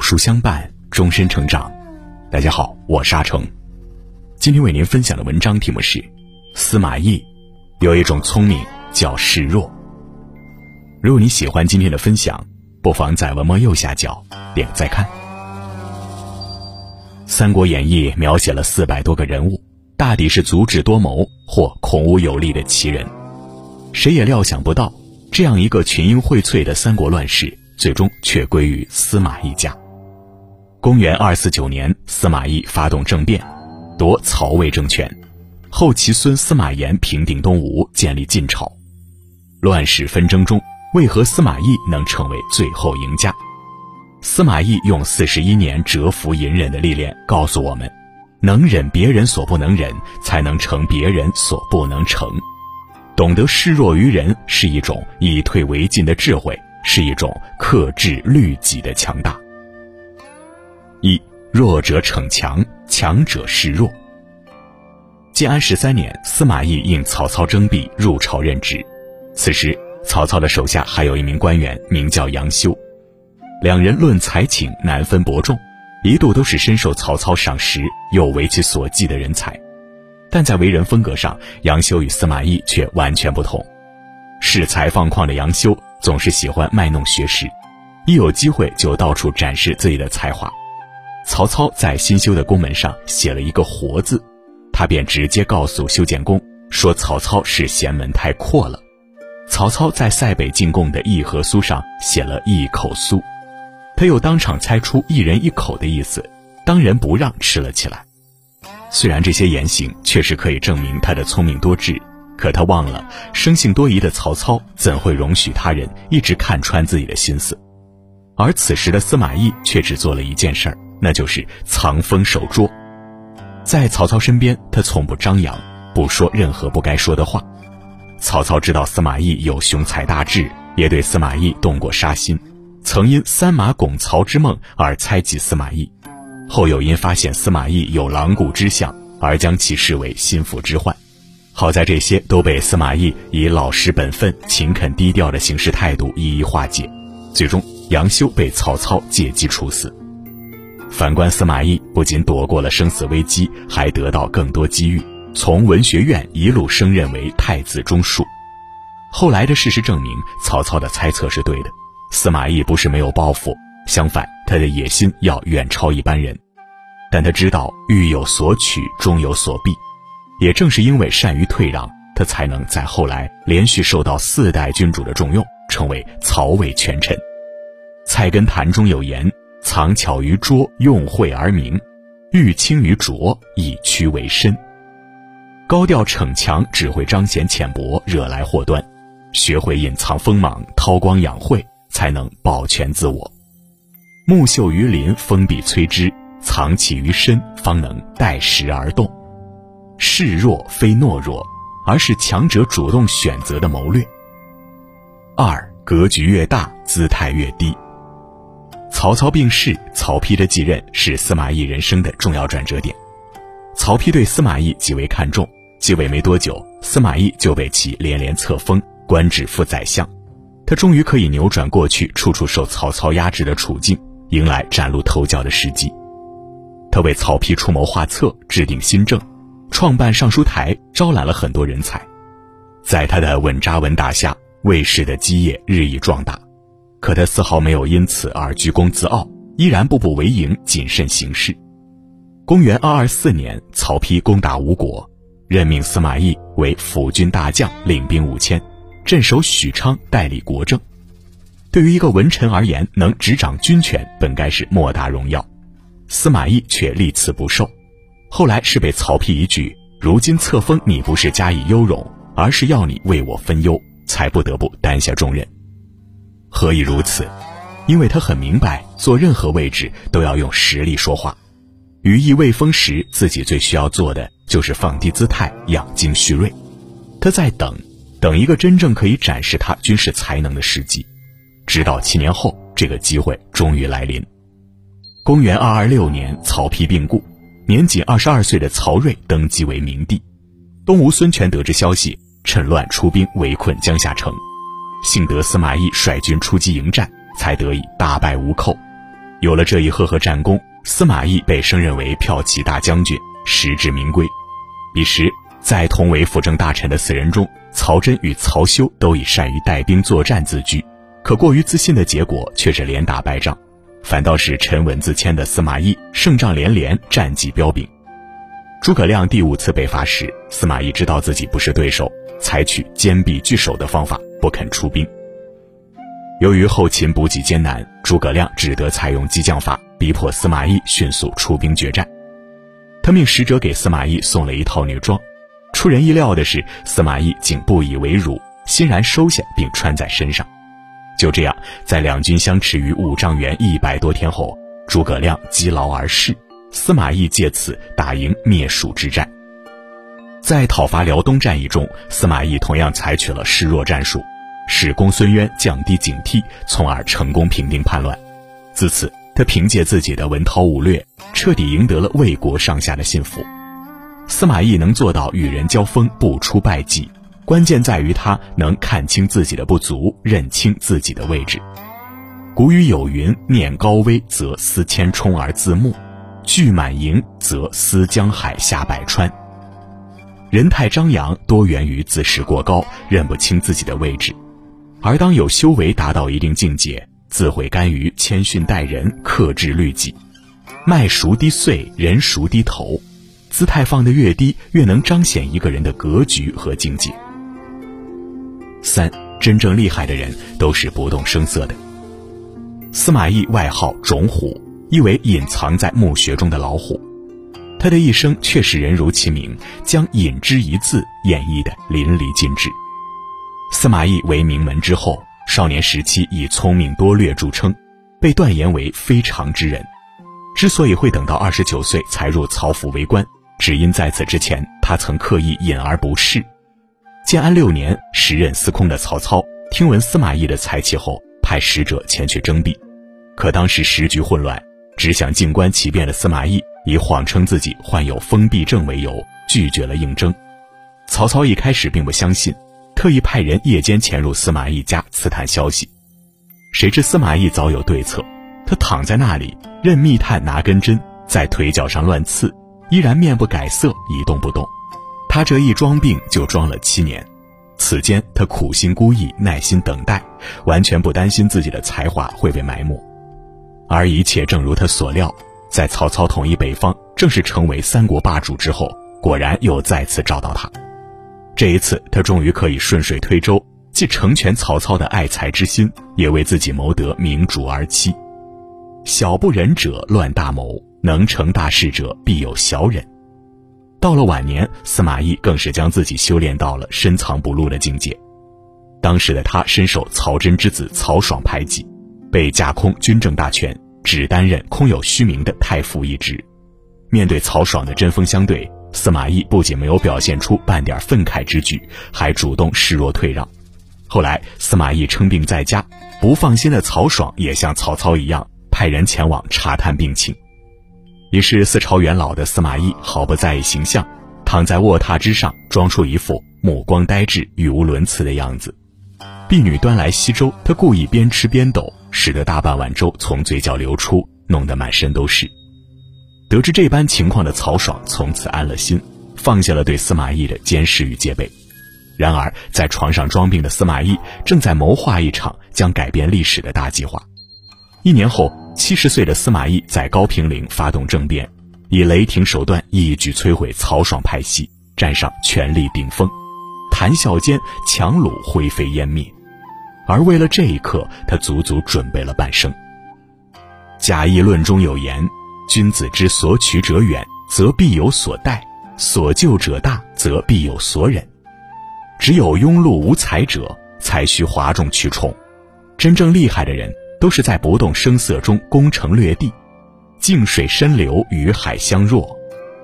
好书相伴，终身成长。大家好，我是阿成。今天为您分享的文章题目是：司马懿有一种聪明叫示弱。如果你喜欢今天的分享，不妨在文末右下角点个再看。《三国演义》描写了四百多个人物，大抵是足智多谋或孔武有力的奇人。谁也料想不到，这样一个群英荟萃的三国乱世。最终却归于司马懿家。公元二四九年，司马懿发动政变，夺曹魏政权，后其孙司马炎平定东吴，建立晋朝。乱世纷争中，为何司马懿能成为最后赢家？司马懿用四十一年蛰伏隐忍的历练告诉我们：能忍别人所不能忍，才能成别人所不能成。懂得示弱于人，是一种以退为进的智慧。是一种克制律己的强大。弱者逞强，强者示弱。建安十三年，司马懿应曹操征辟入朝任职。此时，曹操的手下还有一名官员，名叫杨修。两人论才情难分伯仲，一度都是深受曹操赏识又为其所忌的人才。但在为人风格上，杨修与司马懿却完全不同。恃才放旷的杨修。总是喜欢卖弄学识，一有机会就到处展示自己的才华。曹操在新修的宫门上写了一个“活”字，他便直接告诉修建公说：“曹操是嫌门太阔了。”曹操在塞北进贡的议和酥上写了一口酥，他又当场猜出一人一口的意思，当仁不让吃了起来。虽然这些言行确实可以证明他的聪明多智。可他忘了，生性多疑的曹操怎会容许他人一直看穿自己的心思？而此时的司马懿却只做了一件事儿，那就是藏锋守拙。在曹操身边，他从不张扬，不说任何不该说的话。曹操知道司马懿有雄才大志，也对司马懿动过杀心，曾因三马拱曹之梦而猜忌司马懿，后又因发现司马懿有狼顾之相而将其视为心腹之患。好在这些都被司马懿以老实本分、勤恳低调的行事态度一一化解，最终杨修被曹操借机处死。反观司马懿，不仅躲过了生死危机，还得到更多机遇，从文学院一路升任为太子中庶。后来的事实证明，曹操的猜测是对的。司马懿不是没有抱负，相反，他的野心要远超一般人。但他知道，欲有所取，终有所避。也正是因为善于退让，他才能在后来连续受到四代君主的重用，成为曹魏权臣。《菜根谭》中有言：“藏巧于拙，用晦而明；欲轻于拙，以屈为伸。”高调逞强只会彰显浅薄，惹来祸端；学会隐藏锋芒，韬光养晦，才能保全自我。木秀于林，风必摧之；藏起于身，方能待时而动。示弱非懦弱，而是强者主动选择的谋略。二格局越大，姿态越低。曹操病逝，曹丕的继任是司马懿人生的重要转折点。曹丕对司马懿极为看重，继位没多久，司马懿就被其连连册封，官至副宰相。他终于可以扭转过去处处受曹操压制的处境，迎来崭露头角的时机。他为曹丕出谋划策，制定新政。创办尚书台，招揽了很多人才，在他的稳扎稳打下，魏氏的基业日益壮大。可他丝毫没有因此而居功自傲，依然步步为营，谨慎行事。公元二二四年，曹丕攻打吴国，任命司马懿为辅军大将，领兵五千，镇守许昌，代理国政。对于一个文臣而言，能执掌军权，本该是莫大荣耀，司马懿却立此不受。后来是被曹丕一句“如今册封你不是加以优容，而是要你为我分忧”，才不得不担下重任。何以如此？因为他很明白，做任何位置都要用实力说话。羽翼未丰时，自己最需要做的就是放低姿态，养精蓄锐。他在等，等一个真正可以展示他军事才能的时机。直到七年后，这个机会终于来临。公元二二六年，曹丕病故。年仅二十二岁的曹睿登基为明帝，东吴孙权得知消息，趁乱出兵围困江夏城，幸得司马懿率军出击迎战，才得以大败吴寇。有了这一赫赫战功，司马懿被升任为骠骑大将军，实至名归。彼时，在同为辅政大臣的四人中，曹真与曹休都以善于带兵作战自居，可过于自信的结果却是连打败仗，反倒是沉稳自谦的司马懿胜仗连连，战绩彪炳。诸葛亮第五次北伐时，司马懿知道自己不是对手，采取坚壁拒守的方法，不肯出兵。由于后勤补给艰难，诸葛亮只得采用激将法，逼迫司马懿迅速出兵决战。他命使者给司马懿送了一套女装，出人意料的是，司马懿竟不以为辱，欣然收下并穿在身上。就这样，在两军相持于五丈原一百多天后，诸葛亮积劳而逝，司马懿借此打赢灭蜀之战。在讨伐辽东战役中，司马懿同样采取了示弱战术。使公孙渊降低警惕，从而成功平定叛乱。自此，他凭借自己的文韬武略，彻底赢得了魏国上下的信服。司马懿能做到与人交锋不出败绩，关键在于他能看清自己的不足，认清自己的位置。古语有云：“念高危，则思千冲而自牧；聚满盈，则思江海下百川。”人太张扬，多源于自视过高，认不清自己的位置。而当有修为达到一定境界，自会甘于谦逊待人，克制律己。麦熟低穗，人熟低头。姿态放得越低，越能彰显一个人的格局和境界。三，真正厉害的人都是不动声色的。司马懿外号种虎，意为隐藏在墓穴中的老虎。他的一生确实人如其名，将隐之一字演绎得淋漓尽致。司马懿为名门之后，少年时期以聪明多略著称，被断言为非常之人。之所以会等到二十九岁才入曹府为官，只因在此之前他曾刻意隐而不仕。建安六年，时任司空的曹操听闻司马懿的才气后，派使者前去征辟。可当时时局混乱，只想静观其变的司马懿以谎称自己患有封闭症为由，拒绝了应征。曹操一开始并不相信。特意派人夜间潜入司马懿家刺探消息，谁知司马懿早有对策。他躺在那里，任密探拿根针在腿脚上乱刺，依然面不改色，一动不动。他这一装病就装了七年，此间他苦心孤诣，耐心等待，完全不担心自己的才华会被埋没。而一切正如他所料，在曹操统一北方，正式成为三国霸主之后，果然又再次找到他。这一次，他终于可以顺水推舟，既成全曹操的爱才之心，也为自己谋得明主而妻。小不忍者乱大谋，能成大事者必有小忍。到了晚年，司马懿更是将自己修炼到了深藏不露的境界。当时的他深受曹真之子曹爽排挤，被架空军政大权，只担任空有虚名的太傅一职。面对曹爽的针锋相对。司马懿不仅没有表现出半点愤慨之举，还主动示弱退让。后来，司马懿称病在家，不放心的曹爽也像曹操一样，派人前往查探病情。已是四朝元老的司马懿毫不在意形象，躺在卧榻之上，装出一副目光呆滞、语无伦次的样子。婢女端来稀粥，他故意边吃边抖，使得大半碗粥从嘴角流出，弄得满身都是。得知这般情况的曹爽从此安了心，放下了对司马懿的监视与戒备。然而，在床上装病的司马懿正在谋划一场将改变历史的大计划。一年后，七十岁的司马懿在高平陵发动政变，以雷霆手段一举摧毁曹爽派系，站上权力顶峰。谈笑间，强虏灰飞烟灭。而为了这一刻，他足足准备了半生。贾谊论中有言。君子之所取者远，则必有所待；所救者大，则必有所忍。只有庸碌无才者，才需哗众取宠。真正厉害的人，都是在不动声色中攻城略地，静水深流，与海相若，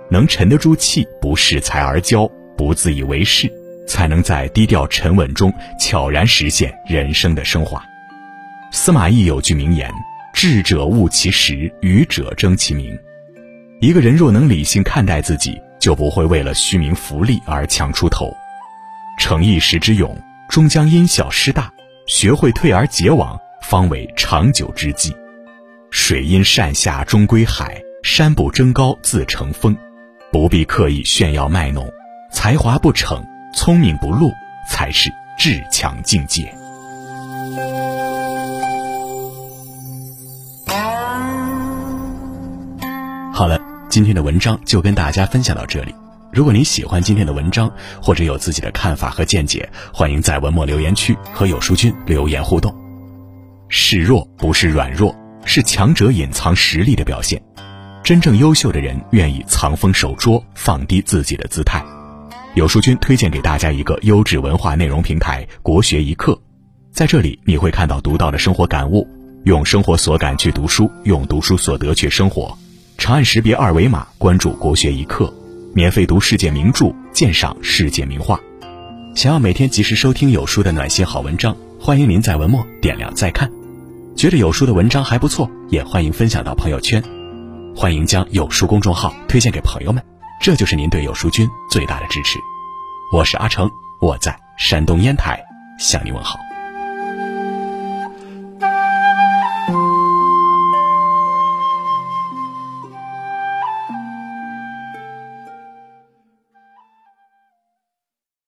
能沉得住气，不恃才而骄，不自以为是，才能在低调沉稳中悄然实现人生的升华。司马懿有句名言。智者悟其实，愚者争其名。一个人若能理性看待自己，就不会为了虚名浮利而强出头。逞一时之勇，终将因小失大；学会退而结网，方为长久之计。水因善下终归海，山不争高自成峰。不必刻意炫耀卖弄，才华不逞，聪明不露，才是至强境界。好了，今天的文章就跟大家分享到这里。如果您喜欢今天的文章，或者有自己的看法和见解，欢迎在文末留言区和有书君留言互动。示弱不是软弱，是强者隐藏实力的表现。真正优秀的人愿意藏锋守拙，放低自己的姿态。有书君推荐给大家一个优质文化内容平台——国学一课，在这里你会看到独到的生活感悟，用生活所感去读书，用读书所得去生活。长按识别二维码关注国学一课。免费读世界名著，鉴赏世界名画。想要每天及时收听有书的暖心好文章，欢迎您在文末点亮再看。觉得有书的文章还不错，也欢迎分享到朋友圈。欢迎将有书公众号推荐给朋友们，这就是您对有书君最大的支持。我是阿成，我在山东烟台向你问好。